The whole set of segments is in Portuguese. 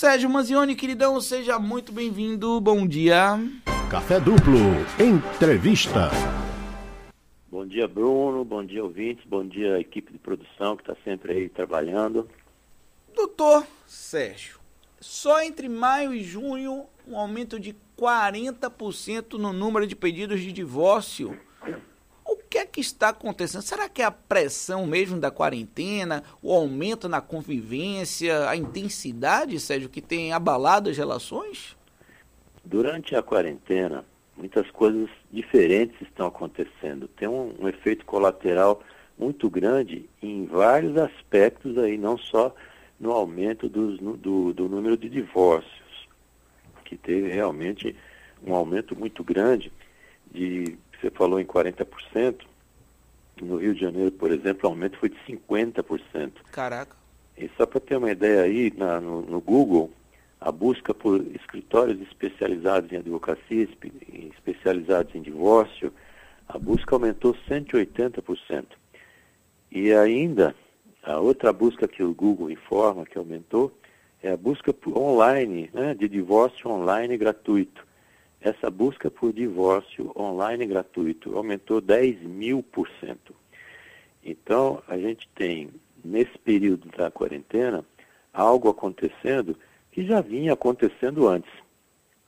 Sérgio Manzioni, queridão, seja muito bem-vindo. Bom dia. Café Duplo, entrevista. Bom dia, Bruno. Bom dia, ouvintes. Bom dia, equipe de produção que está sempre aí trabalhando. Doutor Sérgio, só entre maio e junho, um aumento de 40% no número de pedidos de divórcio que é que está acontecendo? Será que é a pressão mesmo da quarentena, o aumento na convivência, a intensidade, Sérgio, que tem abalado as relações? Durante a quarentena, muitas coisas diferentes estão acontecendo. Tem um, um efeito colateral muito grande em vários aspectos aí, não só no aumento dos, do, do número de divórcios, que teve realmente um aumento muito grande de você falou em 40%, no Rio de Janeiro, por exemplo, o aumento foi de 50%. Caraca. E só para ter uma ideia aí, na, no, no, Google, a busca por escritórios especializados em advocacia, especializados em divórcio, a busca aumentou 180%. E ainda, a outra busca que o Google informa que aumentou é a busca online, né, de divórcio online gratuito essa busca por divórcio online gratuito aumentou 10 mil por cento. Então, a gente tem, nesse período da quarentena, algo acontecendo que já vinha acontecendo antes.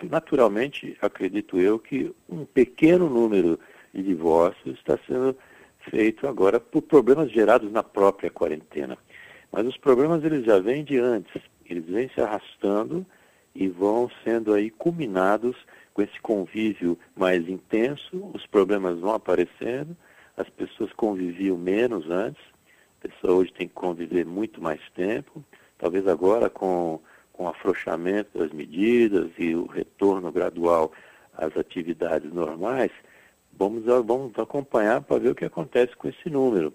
Naturalmente, acredito eu que um pequeno número de divórcios está sendo feito agora por problemas gerados na própria quarentena. Mas os problemas eles já vêm de antes, eles vêm se arrastando e vão sendo aí culminados com esse convívio mais intenso, os problemas vão aparecendo, as pessoas conviviam menos antes, a pessoa hoje tem que conviver muito mais tempo, talvez agora com, com o afrouxamento das medidas e o retorno gradual às atividades normais, vamos, vamos acompanhar para ver o que acontece com esse número.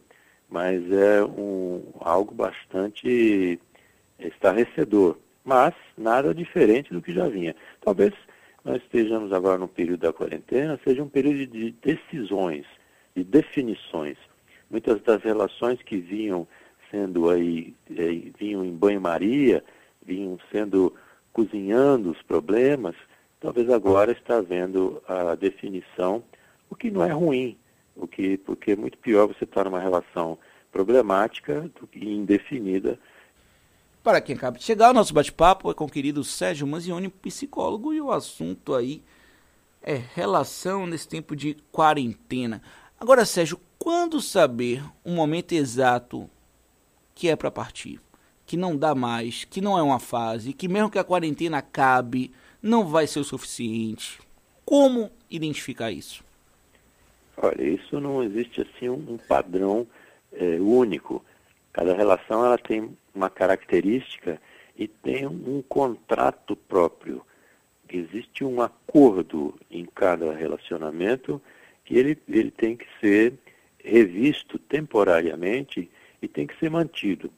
Mas é um, algo bastante estarrecedor, mas nada diferente do que já vinha. Talvez nós estejamos agora no período da quarentena, seja um período de decisões, de definições. Muitas das relações que vinham sendo aí, aí vinham em banho-maria, vinham sendo cozinhando os problemas, talvez agora está havendo a definição, o que não é ruim, o que, porque é muito pior você estar numa relação problemática que indefinida para quem acaba de chegar, o nosso bate-papo é com o querido Sérgio Manzioni, psicólogo, e o assunto aí é relação nesse tempo de quarentena. Agora, Sérgio, quando saber o momento exato que é para partir? Que não dá mais, que não é uma fase, que mesmo que a quarentena acabe, não vai ser o suficiente. Como identificar isso? Olha, isso não existe assim um padrão é, único. Cada relação ela tem uma característica e tem um contrato próprio. Existe um acordo em cada relacionamento que ele, ele tem que ser revisto temporariamente e tem que ser mantido.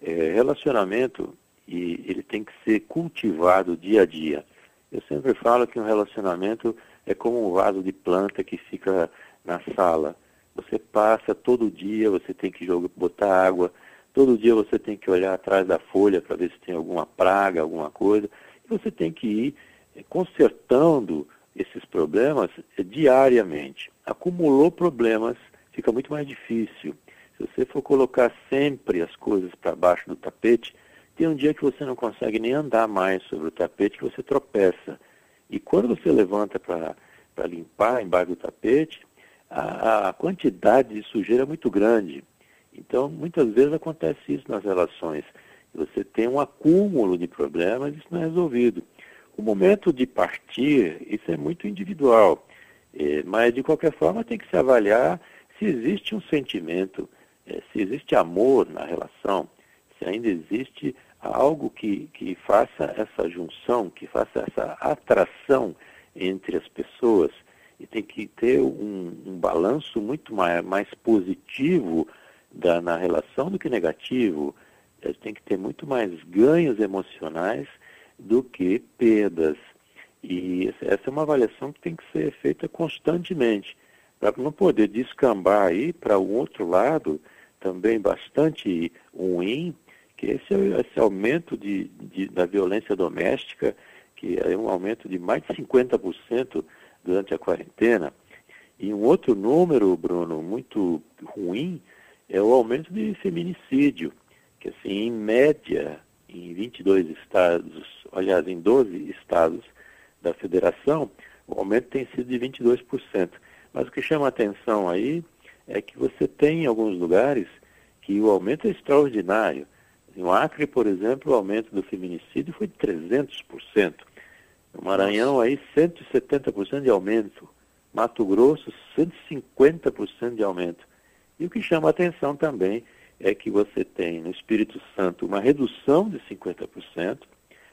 É, relacionamento e ele tem que ser cultivado dia a dia. Eu sempre falo que um relacionamento é como um vaso de planta que fica na sala. Você passa todo dia, você tem que jogar, botar água, Todo dia você tem que olhar atrás da folha para ver se tem alguma praga, alguma coisa. E você tem que ir eh, consertando esses problemas eh, diariamente. Acumulou problemas, fica muito mais difícil. Se você for colocar sempre as coisas para baixo do tapete, tem um dia que você não consegue nem andar mais sobre o tapete, que você tropeça. E quando você levanta para limpar embaixo do tapete, a, a quantidade de sujeira é muito grande. Então, muitas vezes acontece isso nas relações. Você tem um acúmulo de problemas e isso não é resolvido. O momento de partir, isso é muito individual. É, mas, de qualquer forma, tem que se avaliar se existe um sentimento, é, se existe amor na relação, se ainda existe algo que, que faça essa junção, que faça essa atração entre as pessoas. E tem que ter um, um balanço muito mais, mais positivo da, na relação do que negativo, a gente tem que ter muito mais ganhos emocionais do que perdas. E essa é uma avaliação que tem que ser feita constantemente, para não poder descambar aí para um outro lado, também bastante ruim, que esse, esse aumento de, de, da violência doméstica, que é um aumento de mais de 50% durante a quarentena. E um outro número, Bruno, muito ruim, é o aumento de feminicídio, que assim, em média, em 22 estados, aliás, em 12 estados da federação, o aumento tem sido de 22%. Mas o que chama a atenção aí é que você tem em alguns lugares que o aumento é extraordinário. No Acre, por exemplo, o aumento do feminicídio foi de 300%. No Maranhão, aí, 170% de aumento. Mato Grosso, 150% de aumento. E o que chama a atenção também é que você tem no Espírito Santo uma redução de 50%.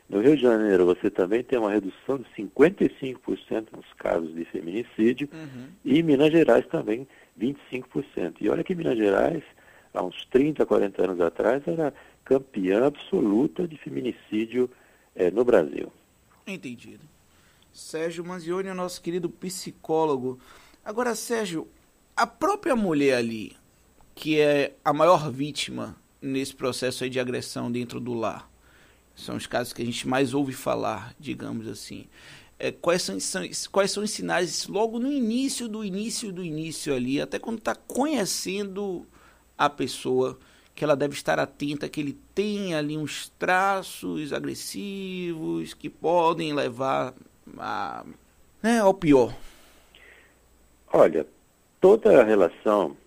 No Rio de Janeiro, você também tem uma redução de 55% nos casos de feminicídio. Uhum. E em Minas Gerais também 25%. E olha que Minas Gerais, há uns 30, 40 anos atrás, era campeã absoluta de feminicídio é, no Brasil. Entendido. Sérgio Manzioni é nosso querido psicólogo. Agora, Sérgio, a própria mulher ali, que é a maior vítima nesse processo de agressão dentro do lar, são os casos que a gente mais ouve falar, digamos assim. É, quais, são, são, quais são os sinais logo no início do início do início ali, até quando está conhecendo a pessoa, que ela deve estar atenta que ele tem ali uns traços agressivos que podem levar a, né, ao pior? Olha, toda a relação,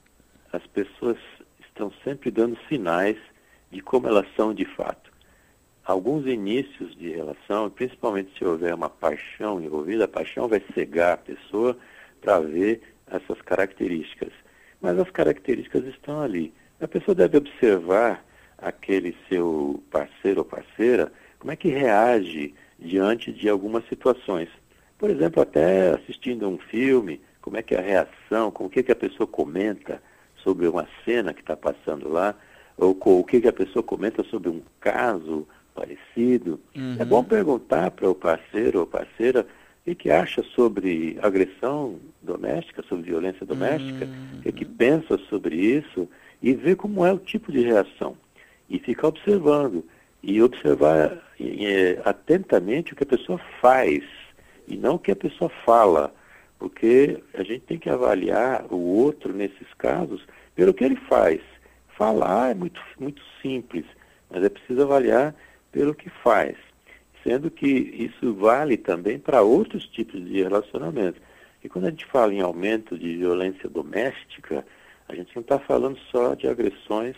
as pessoas estão sempre dando sinais de como elas são de fato. Alguns inícios de relação, principalmente se houver uma paixão envolvida, a paixão vai cegar a pessoa para ver essas características. Mas as características estão ali. A pessoa deve observar aquele seu parceiro ou parceira, como é que reage diante de algumas situações. Por exemplo, até assistindo um filme, como é que é a reação, com o que, que a pessoa comenta sobre uma cena que está passando lá, ou com o que, que a pessoa comenta sobre um caso parecido. Uhum. É bom perguntar para o parceiro ou parceira o que, acha sobre agressão doméstica, sobre violência doméstica, uhum. o que, que pensa sobre isso e ver como é o tipo de reação. E ficar observando. E observar é, atentamente o que a pessoa faz e não o que a pessoa fala porque a gente tem que avaliar o outro nesses casos pelo que ele faz. Falar é muito, muito simples, mas é preciso avaliar pelo que faz, sendo que isso vale também para outros tipos de relacionamento. E quando a gente fala em aumento de violência doméstica, a gente não está falando só de agressões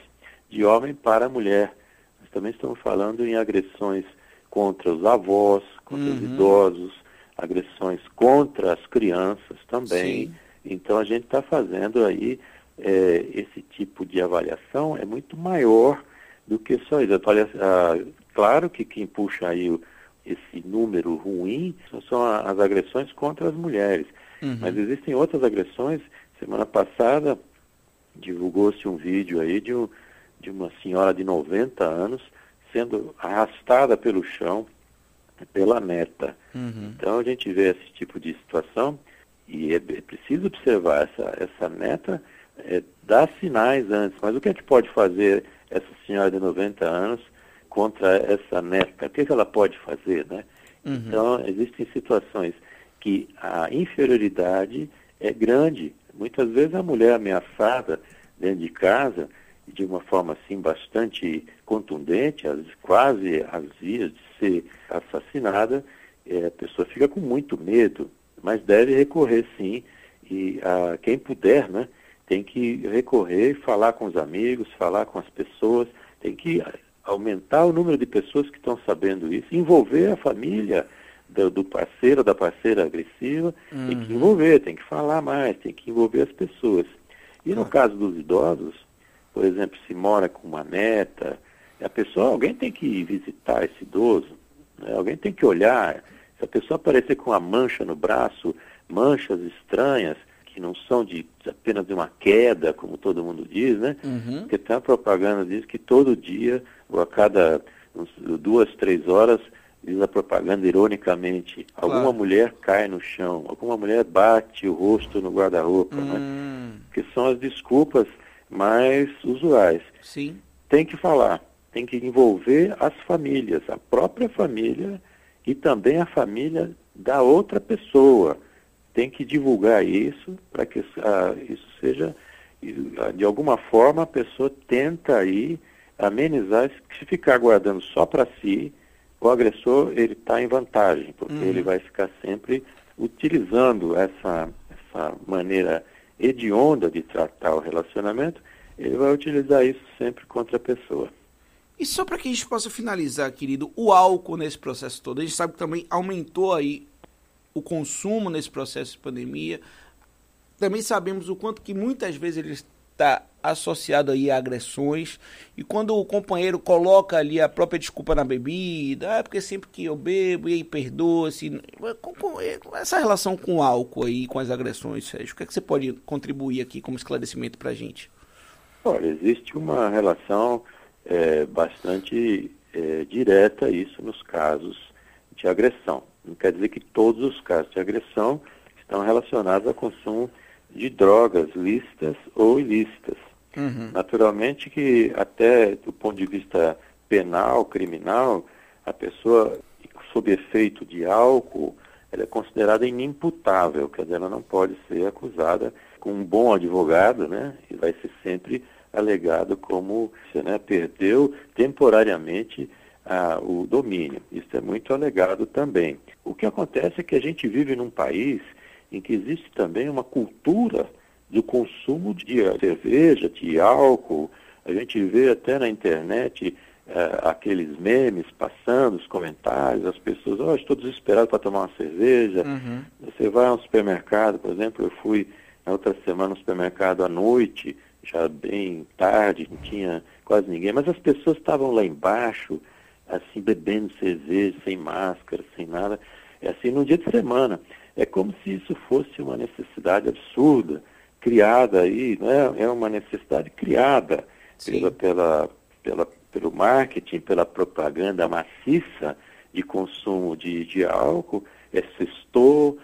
de homem para mulher. Nós também estamos falando em agressões contra os avós, contra uhum. os idosos, agressões contra as crianças também. Sim. Então a gente está fazendo aí é, esse tipo de avaliação é muito maior do que só isso. Ah, claro que quem puxa aí o, esse número ruim são as agressões contra as mulheres. Uhum. Mas existem outras agressões. Semana passada divulgou-se um vídeo aí de, um, de uma senhora de 90 anos sendo arrastada pelo chão pela neta. Uhum. Então a gente vê esse tipo de situação e é, é preciso observar essa, essa neta, é, dar sinais antes. Mas o que a gente pode fazer, essa senhora de 90 anos, contra essa neta? O que, que ela pode fazer, né? Uhum. Então, existem situações que a inferioridade é grande. Muitas vezes a mulher ameaçada dentro de casa, de uma forma assim bastante contundente, quase às vias de ser assassinada, é, a pessoa fica com muito medo, mas deve recorrer sim, e a, quem puder, né, tem que recorrer, falar com os amigos, falar com as pessoas, tem que aumentar o número de pessoas que estão sabendo isso, envolver a família do, do parceiro, da parceira agressiva, uhum. tem que uhum. envolver, tem que falar mais, tem que envolver as pessoas. E no caso dos idosos, por exemplo, se mora com uma neta, a pessoa, alguém tem que visitar esse idoso, né? alguém tem que olhar. Se a pessoa aparecer com uma mancha no braço, manchas estranhas, que não são de apenas de uma queda, como todo mundo diz, né? Uhum. Porque tem a propaganda diz que todo dia, ou a cada duas, três horas, diz a propaganda ironicamente, claro. alguma mulher cai no chão, alguma mulher bate o rosto no guarda-roupa, né? hum. né? Que são as desculpas mais usuais. Sim. Tem que falar. Tem que envolver as famílias, a própria família e também a família da outra pessoa. Tem que divulgar isso para que ah, isso seja, de alguma forma, a pessoa tenta aí amenizar, se ficar guardando só para si, o agressor ele está em vantagem, porque uhum. ele vai ficar sempre utilizando essa, essa maneira hedionda de tratar o relacionamento, ele vai utilizar isso sempre contra a pessoa. E só para que a gente possa finalizar, querido, o álcool nesse processo todo, a gente sabe que também aumentou aí o consumo nesse processo de pandemia. Também sabemos o quanto que muitas vezes ele está associado aí a agressões. E quando o companheiro coloca ali a própria desculpa na bebida, é porque sempre que eu bebo e aí perdoa-se. Essa relação com o álcool aí, com as agressões, Sérgio, o que, é que você pode contribuir aqui como esclarecimento para a gente? Olha, existe uma relação é, bastante é, direta isso nos casos de agressão. Não quer dizer que todos os casos de agressão estão relacionados ao consumo de drogas lícitas ou ilícitas. Uhum. Naturalmente que até do ponto de vista penal, criminal, a pessoa sob efeito de álcool, ela é considerada inimputável, quer dizer, ela não pode ser acusada com um bom advogado, né? E vai ser sempre alegado como você né, perdeu temporariamente ah, o domínio. Isso é muito alegado também. O que acontece é que a gente vive num país em que existe também uma cultura do consumo de cerveja, de álcool. A gente vê até na internet uh, aqueles memes passando, os comentários, as pessoas, oh, estou desesperado para tomar uma cerveja. Uhum. Você vai ao supermercado, por exemplo, eu fui na outra semana no supermercado à noite, já bem tarde, não tinha quase ninguém, mas as pessoas estavam lá embaixo, assim, bebendo cerveja, sem máscara, sem nada, é assim, num dia de semana. É como se isso fosse uma necessidade absurda criada aí, né? é uma necessidade criada pela, pela, pela, pelo marketing, pela propaganda maciça de consumo de, de álcool, é sextou,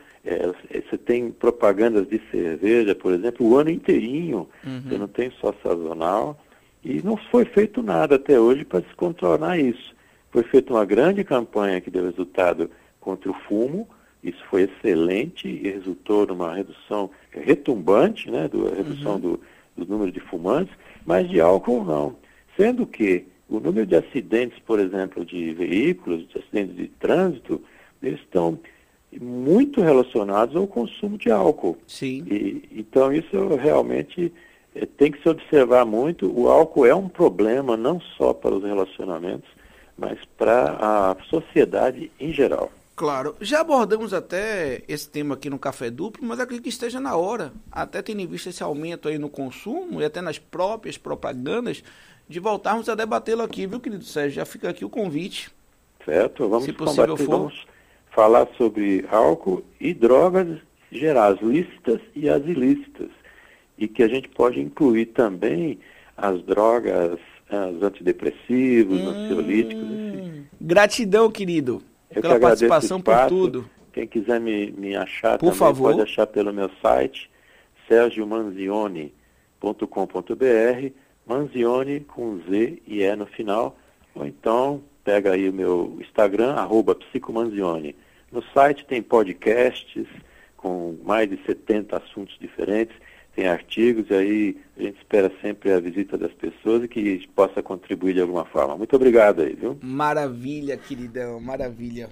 tem propagandas de cerveja, por exemplo, o ano inteirinho, uhum. você não tem só sazonal, e não foi feito nada até hoje para descontrolar isso. Foi feita uma grande campanha que deu resultado contra o fumo, isso foi excelente e resultou numa redução retumbante, né, do, redução uhum. do, do número de fumantes, mas de álcool não. Sendo que o número de acidentes, por exemplo, de veículos, de acidentes de trânsito, eles estão muito relacionados ao consumo de álcool. Sim. E, então isso realmente é, tem que se observar muito. O álcool é um problema não só para os relacionamentos, mas para a sociedade em geral. Claro, já abordamos até esse tema aqui no Café Duplo, mas acredito que esteja na hora, até tendo em vista esse aumento aí no consumo e até nas próprias propagandas, de voltarmos a debatê-lo aqui, viu, querido Sérgio? Já fica aqui o convite. Certo, vamos, se possível combater, for. vamos falar sobre álcool e drogas gerais, lícitas e as ilícitas, e que a gente pode incluir também as drogas, os antidepressivos, hum, ansiolíticos. Assim. Gratidão, querido. Eu pela participação, por tudo. Quem quiser me, me achar por também favor. pode achar pelo meu site, sergiomanzione.com.br, Manzione com Z e E no final, ou então pega aí o meu Instagram, arroba psicomanzione. No site tem podcasts com mais de 70 assuntos diferentes, tem artigos, e aí a gente espera sempre a visita das pessoas e que possa contribuir de alguma forma. Muito obrigado aí, viu? Maravilha, queridão, maravilha.